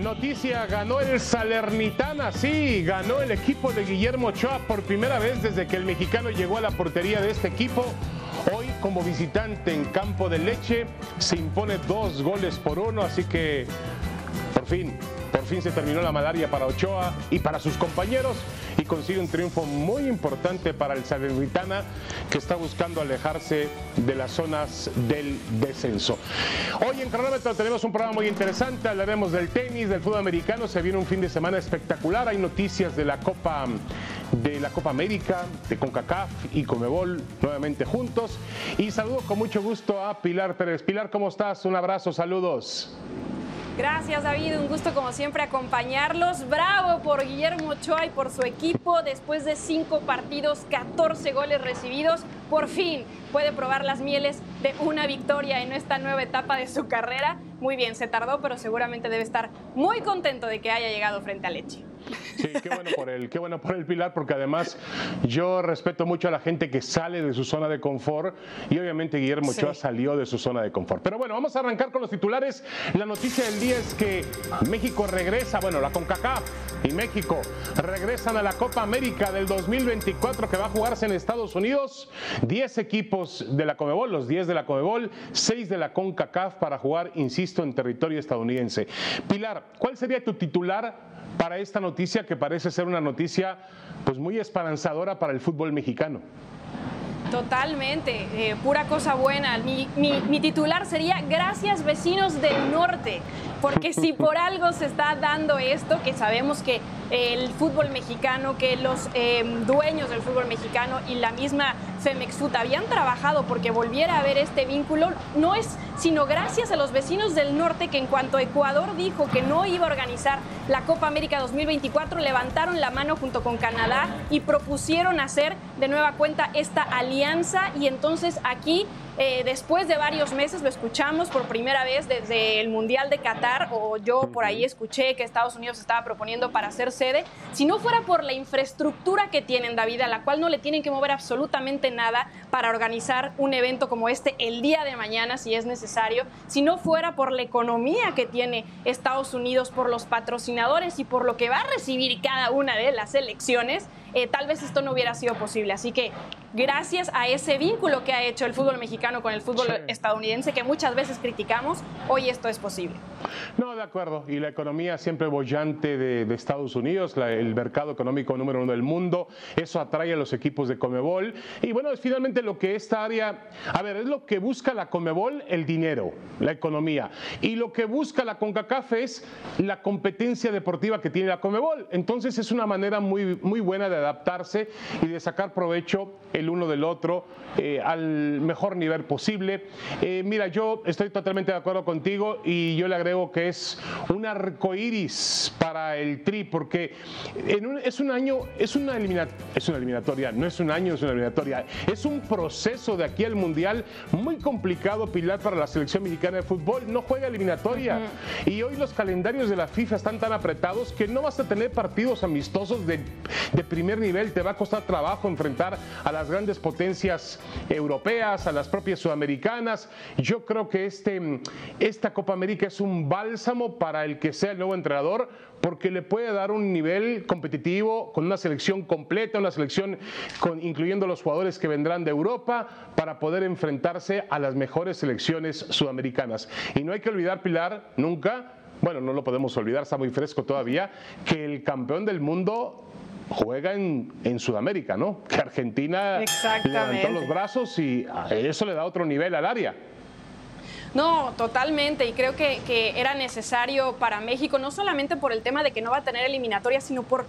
Noticia, ganó el Salernitana, sí, ganó el equipo de Guillermo Ochoa por primera vez desde que el mexicano llegó a la portería de este equipo. Hoy como visitante en Campo de Leche se impone dos goles por uno, así que por fin por fin se terminó la malaria para Ochoa y para sus compañeros y consigue un triunfo muy importante para el Salernitana que está buscando alejarse de las zonas del descenso. Hoy en Cronómetro tenemos un programa muy interesante, hablaremos del tenis, del fútbol americano, se viene un fin de semana espectacular, hay noticias de la Copa de la Copa América, de CONCACAF y Comebol nuevamente juntos y saludo con mucho gusto a Pilar Pérez. Pilar, ¿cómo estás? Un abrazo, saludos. Gracias David, un gusto como siempre acompañarlos. Bravo por Guillermo Ochoa y por su equipo. Después de cinco partidos, 14 goles recibidos, por fin puede probar las mieles de una victoria en esta nueva etapa de su carrera. Muy bien, se tardó, pero seguramente debe estar muy contento de que haya llegado frente a Leche. Sí, qué bueno por él, qué bueno por el Pilar, porque además yo respeto mucho a la gente que sale de su zona de confort y obviamente Guillermo Ochoa salió de su zona de confort. Pero bueno, vamos a arrancar con los titulares. La noticia del día es que México regresa, bueno, la CONCACAF y México regresan a la Copa América del 2024 que va a jugarse en Estados Unidos. 10 equipos de la Comebol, los 10 de la Comebol, 6 de la CONCACAF para jugar, insisto, en territorio estadounidense. Pilar, ¿cuál sería tu titular para esta noticia que parece ser una noticia pues muy esperanzadora para el fútbol mexicano. Totalmente, eh, pura cosa buena. Mi, mi, titular sería Gracias vecinos del norte, porque si por algo se está dando esto, que sabemos que el fútbol mexicano, que los em, dueños del fútbol mexicano y la misma Femexfut habían trabajado porque volviera a haber este vínculo, no es sino gracias a los vecinos del norte que en cuanto Ecuador dijo que no iba a organizar la Copa América 2024, levantaron la mano junto con Canadá y propusieron hacer de nueva cuenta esta alianza y entonces aquí eh, después de varios meses lo escuchamos por primera vez desde el Mundial de Qatar, o yo por ahí escuché que Estados Unidos estaba proponiendo para hacer sede. Si no fuera por la infraestructura que tienen, David, a la cual no le tienen que mover absolutamente nada para organizar un evento como este el día de mañana, si es necesario, si no fuera por la economía que tiene Estados Unidos, por los patrocinadores y por lo que va a recibir cada una de las elecciones, eh, tal vez esto no hubiera sido posible. Así que gracias a ese vínculo que ha hecho el fútbol mexicano con el fútbol estadounidense, que muchas veces criticamos, hoy esto es posible. No, de acuerdo. Y la economía siempre bollante de, Estados Unidos, el mercado económico número uno del mundo, eso atrae a los equipos de Comebol. Y bueno, es finalmente lo que esta área, a ver, es lo que busca la Comebol, el dinero, la economía. Y lo que busca la CONCACAF es la competencia deportiva que tiene la Comebol. Entonces es una manera muy, muy buena de adaptarse y de sacar provecho el uno del otro eh, al mejor nivel posible. Eh, mira, yo estoy totalmente de acuerdo contigo y yo le agrego que es un arco iris para el Tri, porque es un año, es una, es una eliminatoria, no es un año, es una eliminatoria, es un proceso de aquí al Mundial muy complicado, Pilar, para la selección mexicana de fútbol. No juega eliminatoria. Y hoy los calendarios de la FIFA están tan apretados que no vas a tener partidos amistosos de, de primer nivel, te va a costar trabajo enfrentar a las grandes potencias europeas, a las propias sudamericanas. Yo creo que este, esta Copa América es un bálsamo para el que sea el nuevo entrenador, porque le puede dar un nivel competitivo con una selección completa, una selección con, incluyendo los jugadores que vendrán de Europa, para poder enfrentarse a las mejores selecciones sudamericanas. Y no hay que olvidar, Pilar, nunca, bueno, no lo podemos olvidar, está muy fresco todavía, que el campeón del mundo juega en, en, Sudamérica, ¿no? Que Argentina levantó los brazos y eso le da otro nivel al área. No, totalmente. Y creo que, que era necesario para México, no solamente por el tema de que no va a tener eliminatoria, sino por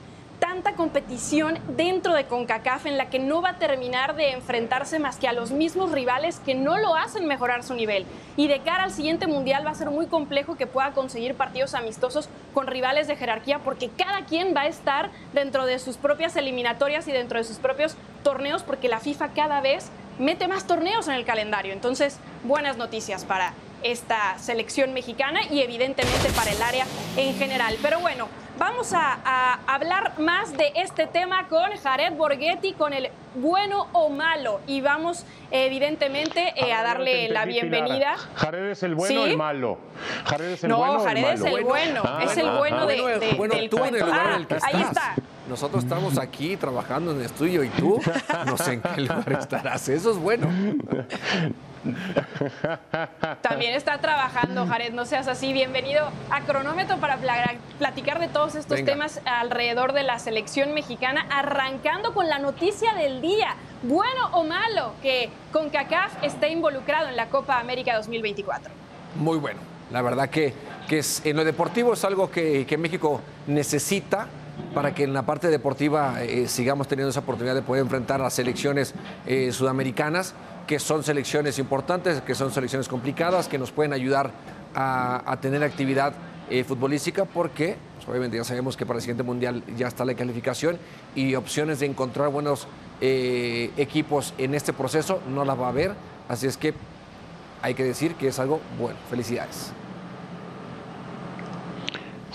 tanta competición dentro de CONCACAF en la que no va a terminar de enfrentarse más que a los mismos rivales que no lo hacen mejorar su nivel. Y de cara al siguiente mundial va a ser muy complejo que pueda conseguir partidos amistosos con rivales de jerarquía porque cada quien va a estar dentro de sus propias eliminatorias y dentro de sus propios torneos porque la FIFA cada vez mete más torneos en el calendario. Entonces, buenas noticias para esta selección mexicana y evidentemente para el área en general. Pero bueno, vamos a, hablar más de este tema con Jared Borghetti, con el bueno o malo. Y vamos, evidentemente, eh, a darle la bienvenida. Jared es el bueno o el malo. Jared es el no, bueno. Jared es el bueno. Ah, es el bueno, de, del cuento. Ah, ahí está. Nosotros estamos aquí trabajando en el estudio y tú no sé en qué lugar estarás. Eso es bueno. También está trabajando, Jared, no seas así. Bienvenido a Cronómetro para platicar de todos estos temas alrededor de la selección mexicana, arrancando con la noticia del día, bueno o malo, que CONCACAF esté involucrado en la Copa América 2024. Muy bueno, la verdad que, que es, en lo deportivo es algo que, México necesita para que en la parte deportiva eh, sigamos teniendo esa oportunidad de poder enfrentar a selecciones eh, sudamericanas que son selecciones importantes, que son selecciones complicadas, que nos pueden ayudar a, tener actividad eh, futbolística, porque pues, obviamente ya sabemos que para el siguiente mundial ya está la calificación y opciones de encontrar buenos equipos en este proceso no las va a haber, así es que hay que decir que es algo bueno. Felicidades.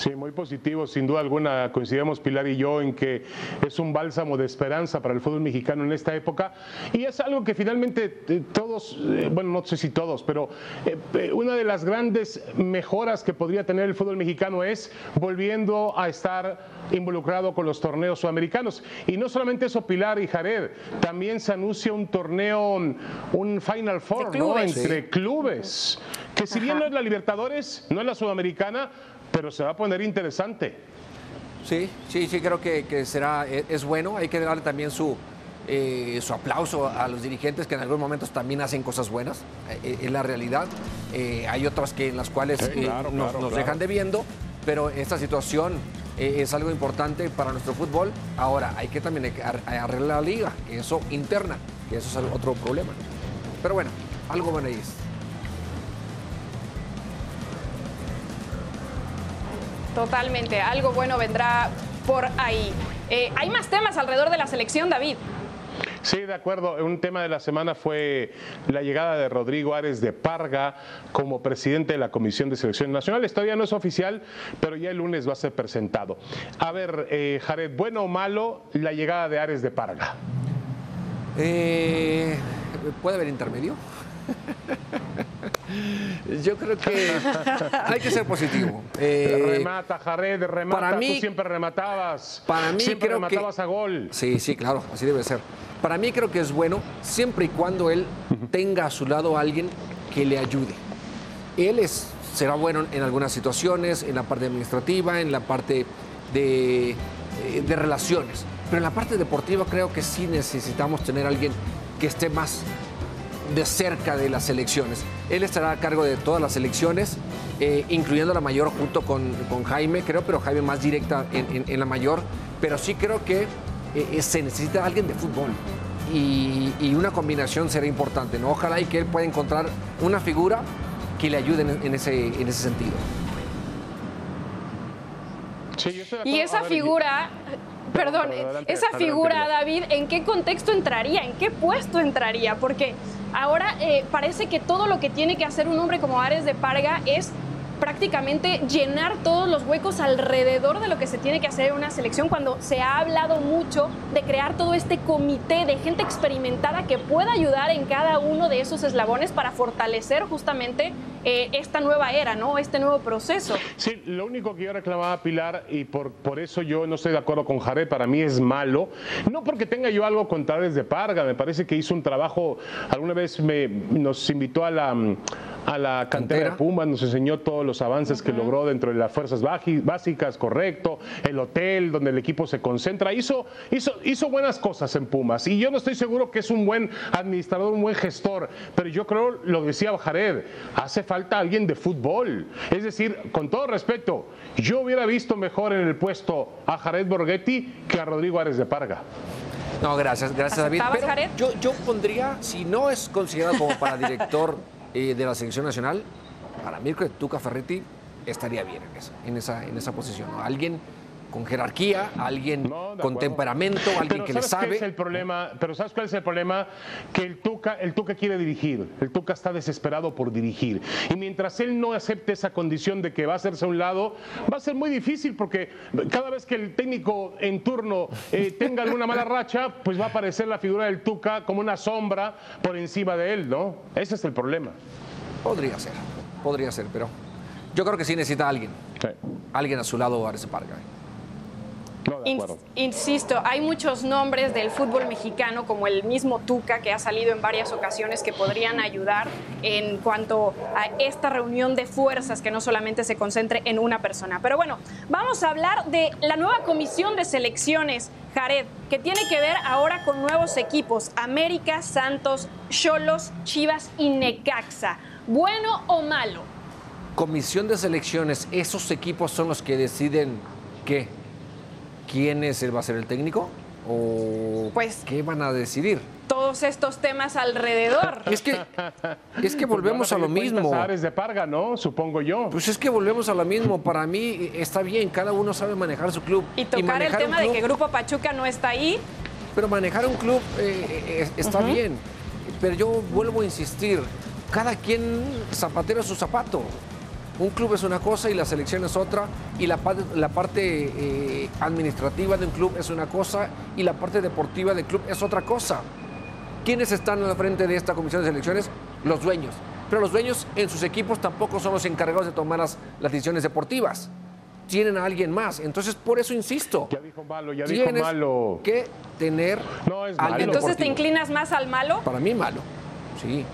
Sí, muy positivo, sin duda alguna. Coincidimos Pilar y yo en que es un bálsamo de esperanza para el fútbol mexicano en esta época y es algo que finalmente eh, todos, eh, bueno, no sé si todos, pero eh, una de las grandes mejoras que podría tener el fútbol mexicano es volviendo a estar involucrado con los torneos sudamericanos. Y no solamente eso, Pilar y Jared, también se anuncia un torneo, un Final Four, ¿no? Entre clubes, que si bien no es la Libertadores, no es la Sudamericana, pero se va a poner interesante. Sí, sí, sí, creo que, será, e, es, bueno. Hay que darle también su, eh, su aplauso a los dirigentes que en algunos momentos también hacen cosas buenas, eh, es la realidad. Eh, hay otras que en las cuales nos, dejan debiendo, pero esta situación es algo importante para nuestro fútbol. Ahora, hay que también arreglar la liga, eso interna, que eso es otro problema. Pero bueno, algo bueno ahí es. Totalmente, algo bueno vendrá por ahí. Eh, hay más temas alrededor de la selección, David. Sí, de acuerdo. Un tema de la semana fue la llegada de Rodrigo Ares de Parga como presidente de la Comisión de Selección Nacional. Todavía no es oficial, pero ya el lunes va a ser presentado. A ver, eh, Jared, ¿bueno o malo la llegada de Ares de Parga? Eh, ¿Puede haber intermedio? Yo creo que hay que ser positivo. Eh, remata, Jared, remata. Para mí, Tú siempre rematabas. Para mí siempre creo rematabas a gol. Sí, sí, claro, así debe ser. Para mí creo que es bueno siempre y cuando él tenga a su lado a alguien que le ayude. Él es, será bueno en algunas situaciones, en la parte administrativa, en la parte de, eh, de relaciones. Pero en la parte deportiva creo que sí necesitamos tener a alguien que esté más de cerca de las elecciones. Él estará a cargo de todas las elecciones, eh, incluyendo la mayor junto con, Jaime, creo, pero Jaime más directa en, la mayor. Pero sí creo que eh, se necesita alguien de fútbol. Y, una combinación será importante, ¿no? Ojalá y que él pueda encontrar una figura que le ayude en, ese, en ese sentido. y esa figura, perdón, esa figura, David, ¿en qué contexto entraría? ¿En qué puesto entraría? Porque Ahora eh, parece que todo lo que tiene que hacer un hombre como Ares de Parga es prácticamente llenar todos los huecos alrededor de lo que se tiene que hacer en una selección cuando se ha hablado mucho de crear todo este comité de gente experimentada que pueda ayudar en cada uno de esos eslabones para fortalecer justamente eh, esta nueva era, ¿no? Este nuevo proceso. Sí, lo único que yo reclamaba Pilar y por, por eso yo no estoy de acuerdo con Jared, para mí es malo, no porque tenga yo algo contra desde Parga, me parece que hizo un trabajo, alguna vez me, nos invitó a la a la cantera de Pumas, nos enseñó todos los avances que logró dentro de las fuerzas básicas, correcto, el hotel donde el equipo se concentra, hizo, hizo, hizo buenas cosas en Pumas y yo no estoy seguro que es un buen administrador, un buen gestor, pero yo creo, lo decía Jared, hace falta alguien de fútbol, es decir, con todo respeto, yo hubiera visto mejor en el puesto a Jared Borghetti que a Rodrigo Ares de Parga. No, gracias, gracias David. yo, yo pondría, si no es considerado como para director de la selección nacional, para mí que Tuca Ferretti estaría bien en esa, en esa, en esa posición. Alguien con jerarquía, alguien con temperamento, alguien que le sabe. es el problema? Pero ¿sabes cuál es el problema? Que el Tuca, el Tuca quiere dirigir, el Tuca está desesperado por dirigir. Y mientras él no acepte esa condición de que va a hacerse a un lado, va a ser muy difícil porque cada vez que el técnico en turno eh, tenga alguna mala racha, pues va a aparecer la figura del Tuca como una sombra por encima de él, ¿no? Ese es el problema. Podría ser, podría ser, pero yo creo que sí necesita alguien. Alguien a su lado, Ares Parga. Insisto, hay muchos nombres del fútbol mexicano, como el mismo Tuca, que ha salido en varias ocasiones, que podrían ayudar en cuanto a esta reunión de fuerzas que no solamente se concentre en una persona. Pero bueno, vamos a hablar de la nueva comisión de selecciones, Jared, que tiene que ver ahora con nuevos equipos, América, Santos, Cholos, Chivas y Necaxa. ¿Bueno o malo? Comisión de selecciones, esos equipos son los que deciden qué quién es el, va a ser el técnico o pues, qué van a decidir. Todos estos temas alrededor. Es que, es que volvemos a lo mismo. Ares de Parga, ¿no? Supongo yo. Pues es que volvemos a lo mismo. Para mí está bien, cada uno sabe manejar su club. Y tocar el tema de que Grupo Pachuca no está ahí. Pero manejar un club eh, eh, está bien. Pero yo vuelvo a insistir, cada quien zapatero su zapato. Un club es una cosa y la selección es otra, y la, la parte eh, administrativa de un club es una cosa y la parte deportiva del club es otra cosa. ¿Quiénes están al frente de esta comisión de selecciones? Los dueños. Pero los dueños en sus equipos tampoco son los encargados de tomar las, decisiones deportivas. Tienen a alguien más. Entonces, por eso insisto. Ya dijo malo, ya dijo malo. que tener no, es malo. Entonces, ¿te inclinas más al malo? Para mí, malo. Sí.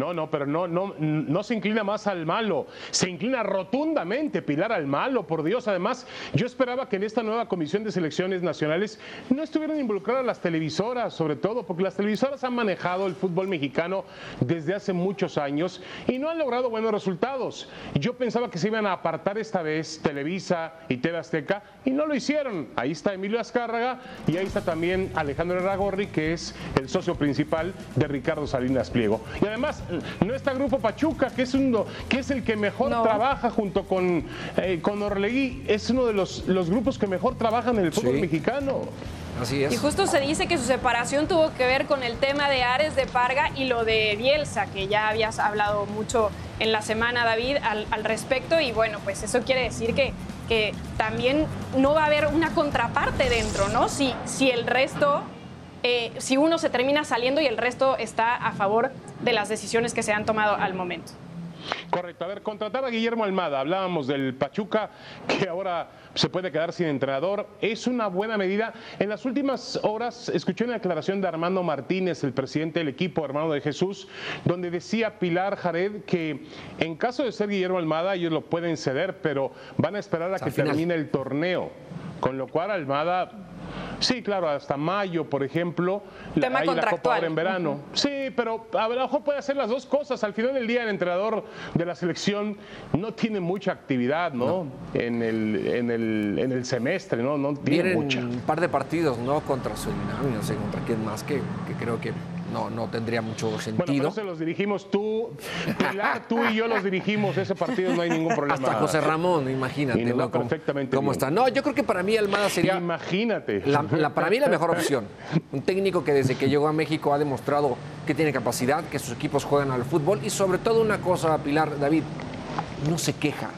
No, no, pero no, no, no se inclina más al malo, se inclina rotundamente Pilar al malo, por Dios. Además, yo esperaba que en esta nueva comisión de selecciones nacionales no estuvieran involucradas las televisoras, sobre todo, porque las televisoras han manejado el fútbol mexicano desde hace muchos años y no han logrado buenos resultados. Yo pensaba que se iban a apartar esta vez Televisa y TV Azteca y no lo hicieron. Ahí está Emilio Azcárraga y ahí está también Alejandro Erragorri, que es el socio principal de Ricardo Salinas Pliego. Y además, no está Grupo Pachuca, que es, uno, que es el que mejor trabaja junto con, eh, con Orlegui. Es uno de los, los grupos que mejor trabajan en el fútbol mexicano. Así es. Y justo se dice que su separación tuvo que ver con el tema de Ares de Parga y lo de Bielsa, que ya habías hablado mucho en la semana, David, al, al respecto. Y bueno, pues eso quiere decir que, que también no va a haber una contraparte dentro, ¿no? Si, si el resto eh, si uno se termina saliendo y el resto está a favor de las decisiones que se han tomado al momento. Correcto. A ver, contratar a Guillermo Almada. Hablábamos del Pachuca, que ahora se puede quedar sin entrenador. Es una buena medida. En las últimas horas escuché una declaración de Armando Martínez, el presidente del equipo, hermano de Jesús, donde decía Pilar Jared que en caso de ser Guillermo Almada, ellos lo pueden ceder, pero van a esperar a que termine el torneo. Con lo cual Almada Sí, claro, hasta mayo, por ejemplo. Tema hay la Copa ahora en verano. Sí, pero a lo mejor puede hacer las dos cosas. Al final del día, el entrenador de la selección no tiene mucha actividad, ¿no? En, el, en, el, en el semestre, ¿no? No tiene mucha. un par de partidos, ¿no? Contra Surinam, no sé contra quién más, que, que creo que no, no tendría mucho sentido. Bueno, se los dirigimos tú, Pilar, tú y yo los dirigimos ese partido, no hay ningún problema. Hasta José Ramón, imagínate. ¿no? Perfectamente. ¿Cómo, está? No, yo creo que para mí Almada sería. Imagínate. La, para mí la mejor opción. Un técnico que desde que llegó a México ha demostrado que tiene capacidad, que sus equipos juegan al fútbol y sobre todo una cosa, Pilar, David, no se queja.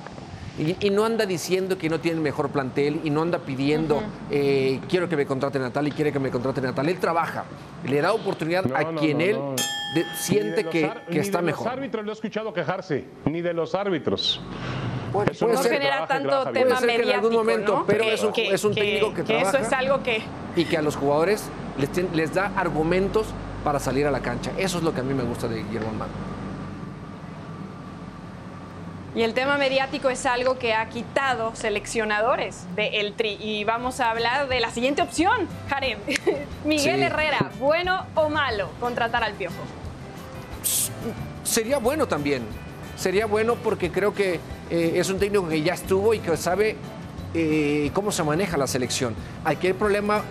Y, no anda diciendo que no tiene el mejor plantel y no anda pidiendo, eh, quiero que me contraten a tal y quiere que me contraten a tal. Él trabaja, le da oportunidad a quien él siente que, está mejor. Ni de los árbitros lo he escuchado quejarse, ni de los árbitros. Puede, no genera tanto tema mediático, en algún momento, pero es un, es un técnico que, trabaja. Eso es algo que... Y que a los jugadores les, les da argumentos para salir a la cancha. Eso es lo que a mí me gusta de Guillermo Armando. Y el tema mediático es algo que ha quitado seleccionadores de El Tri. Y vamos a hablar de la siguiente opción, Jared. Miguel Herrera, ¿bueno o malo contratar al Piojo? Sería bueno también. Sería bueno porque creo que eh, es un técnico que ya estuvo y que sabe eh, cómo se maneja la selección. Aquí el problema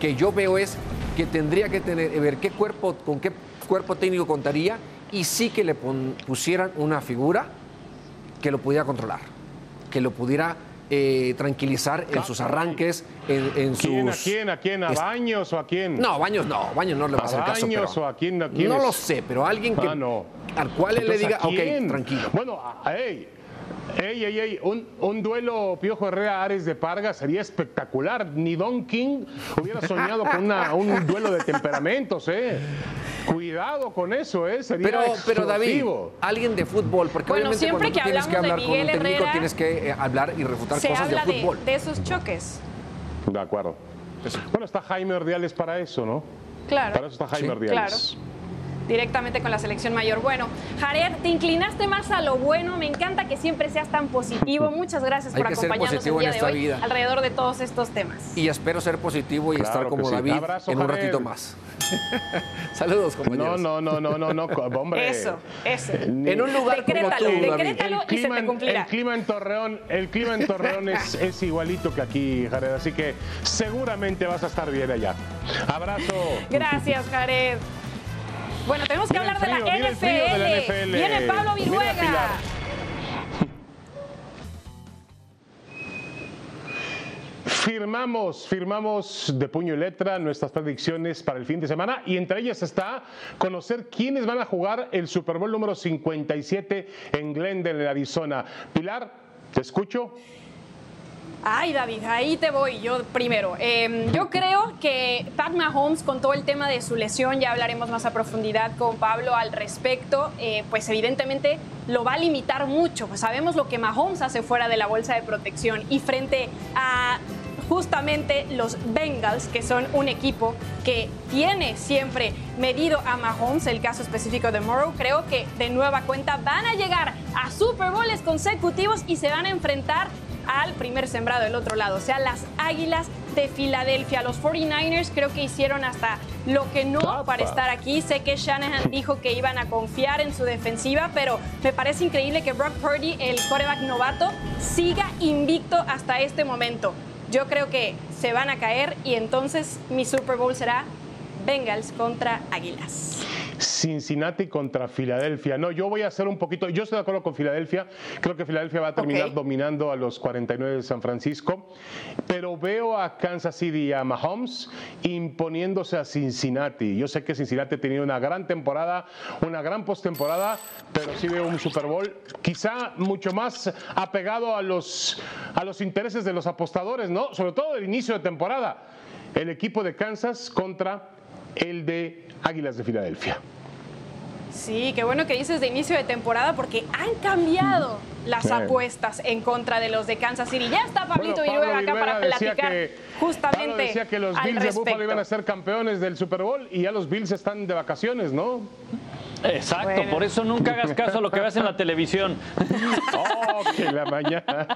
que yo veo es que tendría que tener, ver qué cuerpo, con qué cuerpo técnico contaría y sí que le pusieran una figura que lo pudiera controlar, que lo pudiera eh, tranquilizar en sus arranques, en, en ¿Quién, sus... ¿A quién? ¿A quién? ¿A Baños o a quién? No, Baños no, Baños no le va a hacer ¿A caso. Baños pero- o a quién? ¿A quién no es? lo sé, pero alguien que Ah, no. al cual él le diga, ¿a ok, tranquilo. Bueno, a- ey, ey, ey, ey, un, un duelo Piojo Herrera Ares de Parga sería espectacular. Ni Don King hubiera soñado con una- un duelo de temperamentos, ¿eh? Cuidado con eso, ¿eh? Sería Pero, pero David, alguien de fútbol, porque Bueno, obviamente siempre cuando que tienes que de hablar con un técnico Herrera, tienes que eh, hablar y refutar Se cosas habla de de, fútbol. de esos choques. De acuerdo. Bueno, está Jaime Ordiales para eso, ¿no? Claro. Para eso está Jaime Sí, Ordiales. Directamente con la selección mayor. Bueno, Jared, te inclinaste más a lo bueno. Me encanta que siempre seas tan positivo. Muchas gracias Hay por acompañarnos el día en de esta hoy vida. alrededor de todos estos temas. Y espero ser positivo y Claro estar como sí. David Abrazo, en un Jared. ratito más. Saludos, No, compañeros. no, no, no, no, no, co- hombre. Eso, eso. Ni- En un lugar como Decrétalo, tú, David. decrétalo y se clima te cumplirá. el clima en Torreón, el clima en Torreón es, es igualito que aquí, Jared, así que seguramente vas a estar bien allá. Abrazo. Gracias, Jared. Bueno, tenemos que hablar de, la viene el frío de la NFL. Viene Pablo Viruega. Firmamos, firmamos de puño y letra nuestras predicciones para el fin de semana y entre ellas está conocer quiénes van a jugar el Super Bowl número 57 en Glendale, en Arizona. Pilar, te escucho. Ay, David, ahí te voy yo primero. Eh, yo creo que Pat Mahomes, con todo el tema de su lesión, ya hablaremos más a profundidad con Pablo al respecto, eh, pues evidentemente lo va a limitar mucho. Pues sabemos lo que Mahomes hace fuera de la bolsa de protección y frente a justamente los Bengals, que son un equipo que tiene siempre medido a Mahomes, el caso específico de Morrow, creo que de nueva cuenta van a llegar a Super Bowls consecutivos y se van a enfrentar al primer sembrado del otro lado, o sea, las Águilas de Filadelfia. Los 49ers creo que hicieron hasta lo que no para estar aquí. Sé que Shanahan dijo que iban a confiar en su defensiva, pero me parece increíble que Brock Purdy, el quarterback novato, siga invicto hasta este momento. Yo creo que se van a caer y entonces mi Super Bowl será Bengals contra Águilas. Cincinnati contra Filadelfia. No, yo voy a hacer un poquito, yo estoy de acuerdo con Filadelfia, creo que Filadelfia va a terminar dominando a los 49 de San Francisco, pero veo a Kansas City y a Mahomes imponiéndose a Cincinnati. Yo sé que Cincinnati ha tenido una gran temporada, una gran postemporada, pero sí veo un Super Bowl quizá mucho más apegado a los, a los intereses de los apostadores, ¿no? Sobre todo el inicio de temporada. El equipo de Kansas contra el de Águilas de Filadelfia. Sí, qué bueno que dices de inicio de temporada porque han cambiado las Sí. apuestas en contra de los de Kansas City. Ya está Pablito Bueno, Viruega acá para platicar que, justamente Pablo decía que los Bills de Buffalo respecto. iban a ser campeones del Super Bowl y ya los Bills están de vacaciones, ¿no? Exacto, Bueno. por eso nunca hagas caso a lo que ves en la televisión. ¡Oh, que la mañana!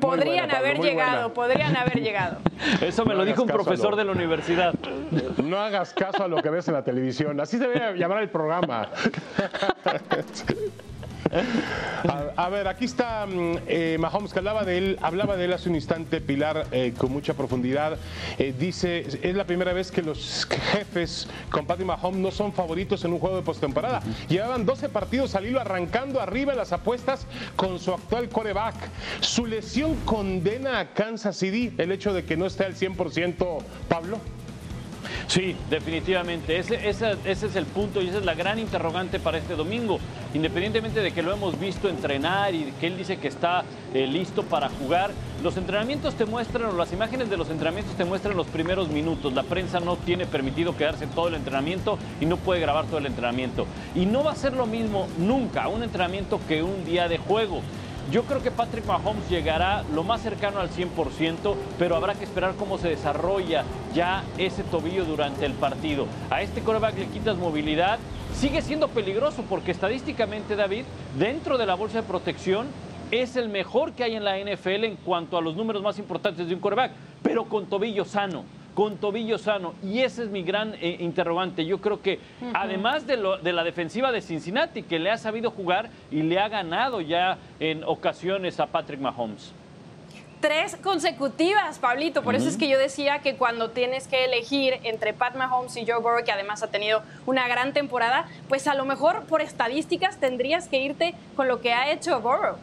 Podrían buena, Pablo, haber llegado, buena. podrían haber llegado. Eso me No lo dijo un profesor lo- de la universidad. No hagas caso a lo que ves en la televisión. Así se debe llamar el programa. A, ver, aquí está mm, eh, Mahomes, que hablaba de él, hablaba de él hace un instante, Pilar, eh, con mucha profundidad. Eh, dice, es la primera vez que los jefes con Patrick Mahomes no son favoritos en un juego de postemporada. Llevaban 12 partidos al hilo arrancando arriba las apuestas con su actual coreback. Su lesión condena a Kansas City el hecho de que no esté al 100% Pablo. Sí, definitivamente. Ese, es el punto y esa es la gran interrogante para este domingo. Independientemente de que lo hemos visto entrenar y que él dice que está eh, listo para jugar, los entrenamientos te muestran, o las imágenes de los entrenamientos te muestran los primeros minutos. La prensa no tiene permitido quedarse todo el entrenamiento y no puede grabar todo el entrenamiento. Y no va a ser lo mismo nunca un entrenamiento que un día de juego. Yo creo que Patrick Mahomes llegará lo más cercano al 100%, pero habrá que esperar cómo se desarrolla ya ese tobillo durante el partido. A este quarterback le quitas movilidad, sigue siendo peligroso porque estadísticamente, David, dentro de la bolsa de protección es el mejor que hay en la NFL en cuanto a los números más importantes de un quarterback, pero con tobillo sano con tobillo sano. Y ese es mi gran eh, interrogante. Yo creo que además de, lo- de la defensiva de Cincinnati, que le ha sabido jugar y le ha ganado ya en ocasiones a Patrick Mahomes. Tres consecutivas, Pablito. Por eso es que yo decía que cuando tienes que elegir entre Pat Mahomes y Joe Burrow, que además ha tenido una gran temporada, pues a lo mejor por estadísticas tendrías que irte con lo que ha hecho Burrow.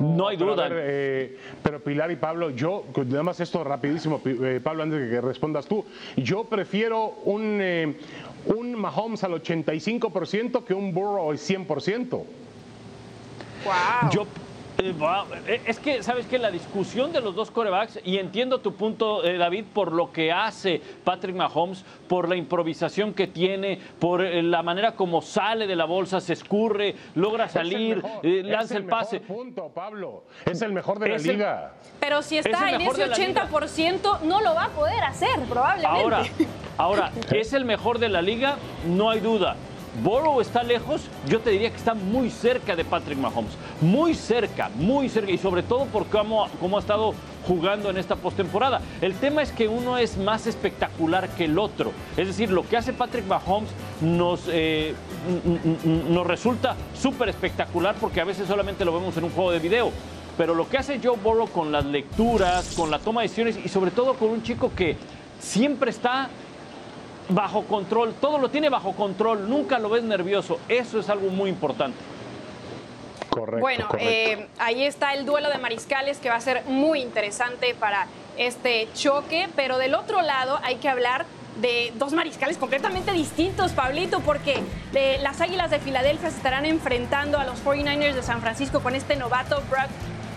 No hay duda. ver, eh, pero Pilar y Pablo, yo, nada más esto rapidísimo, Pi- eh, Pablo, antes de que respondas tú, yo prefiero un, eh, un Mahomes al 85% que un Burrow al 100%. Wow. Yo, es que, ¿sabes qué? La discusión de los dos corebacks, y entiendo tu punto, eh, David, por lo que hace Patrick Mahomes, por la improvisación que tiene, por eh, la manera como sale de la bolsa, se escurre, logra salir, es el, mejor, eh, es lanza el, mejor pase. punto, Pablo. Es el mejor de la Es el- liga. Pero si Es está el en ese de la liga. 80%, no lo va a poder hacer, probablemente. Ahora, ahora, ¿es el mejor de la liga? No hay duda. Burrow está lejos, yo te diría que está muy cerca de Patrick Mahomes. Muy cerca, muy cerca. Y sobre todo por cómo, cómo ha estado jugando en esta postemporada. El tema es que uno es más espectacular que el otro. Es decir, lo que hace Patrick Mahomes nos, eh, nos resulta súper espectacular porque a veces solamente lo vemos en un juego de video. Pero lo que hace Joe Burrow con las lecturas, con la toma de decisiones y sobre todo con un chico que siempre está bajo control, todo lo tiene bajo control, nunca lo ves nervioso. Eso es algo muy importante. Correcto. Bueno, correcto. eh, ahí está el duelo de mariscales que va a ser muy interesante para este choque, pero del otro lado hay que hablar de dos mariscales completamente distintos, Pablito, porque eh, las Águilas de Filadelfia se estarán enfrentando a los 49ers de San Francisco con este novato Brock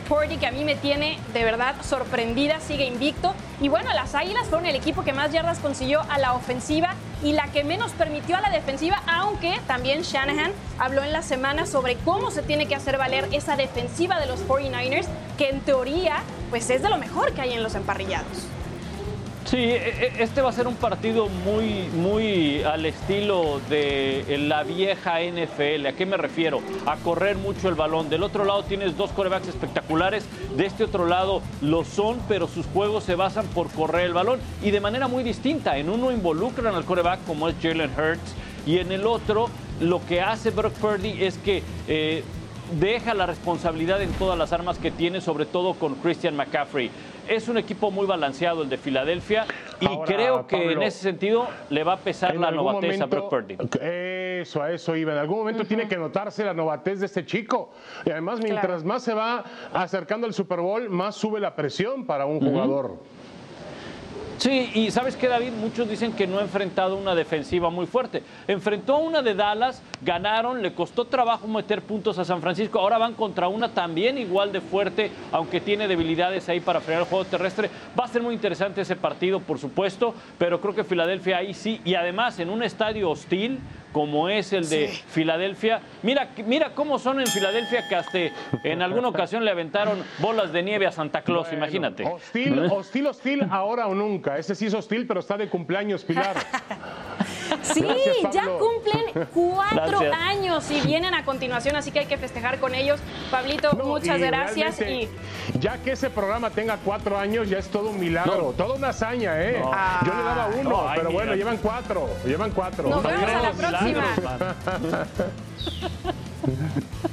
Purdy que a mí me tiene de verdad sorprendida, sigue invicto. Y bueno, las Águilas fueron el equipo que más yardas consiguió a la ofensiva y la que menos permitió a la defensiva, aunque también Shanahan habló en la semana sobre cómo se tiene que hacer valer esa defensiva de los 49ers, que en teoría pues es de lo mejor que hay en los emparrillados. Sí, e- e- este va a ser un partido muy, muy al estilo de la vieja NFL. ¿A qué me refiero? A correr mucho el balón. Del otro lado tienes dos corebacks espectaculares. De este otro lado lo son, pero sus juegos se basan por correr el balón y de manera muy distinta. En uno involucran al coreback como es Jalen Hurts y en el otro lo que hace Brock Purdy es que eh, deja la responsabilidad en todas las armas que tiene, sobre todo con Christian McCaffrey. Es un equipo muy balanceado el de Filadelfia y Ahora, creo que Pablo, en ese sentido le va a pesar la novatez a Brock Purdy. Eso, a eso iba. En algún momento tiene que notarse la novatez de este chico. Y además, mientras Claro. más se va acercando al Super Bowl, más sube la presión para un jugador. Sí, y sabes qué, David, muchos dicen que no ha enfrentado una defensiva muy fuerte. Enfrentó una de Dallas, ganaron, le costó trabajo meter puntos a San Francisco. Ahora van contra una también igual de fuerte, aunque tiene debilidades ahí para frenar el juego terrestre. Va a ser muy interesante ese partido, por supuesto, pero creo que Filadelfia ahí sí. Y además, en un estadio hostil como es el de Filadelfia. Mira, mira cómo son en Filadelfia que hasta en alguna ocasión le aventaron bolas de nieve a Santa Claus, Bueno, imagínate. Hostil, hostil, hostil, ahora o nunca. Ese sí es hostil, pero está de cumpleaños, Pilar. Sí, Gracias, ya cumplen cuatro Gracias. años y vienen a continuación, así que hay que festejar con ellos. Pablito, No, muchas y gracias. Y Ya que ese programa tenga cuatro años, ya es todo un milagro, toda una hazaña, ¿eh? No. Yo le daba uno, No, ay, pero bueno, mira. llevan cuatro, llevan cuatro. Nos vemos a la próxima.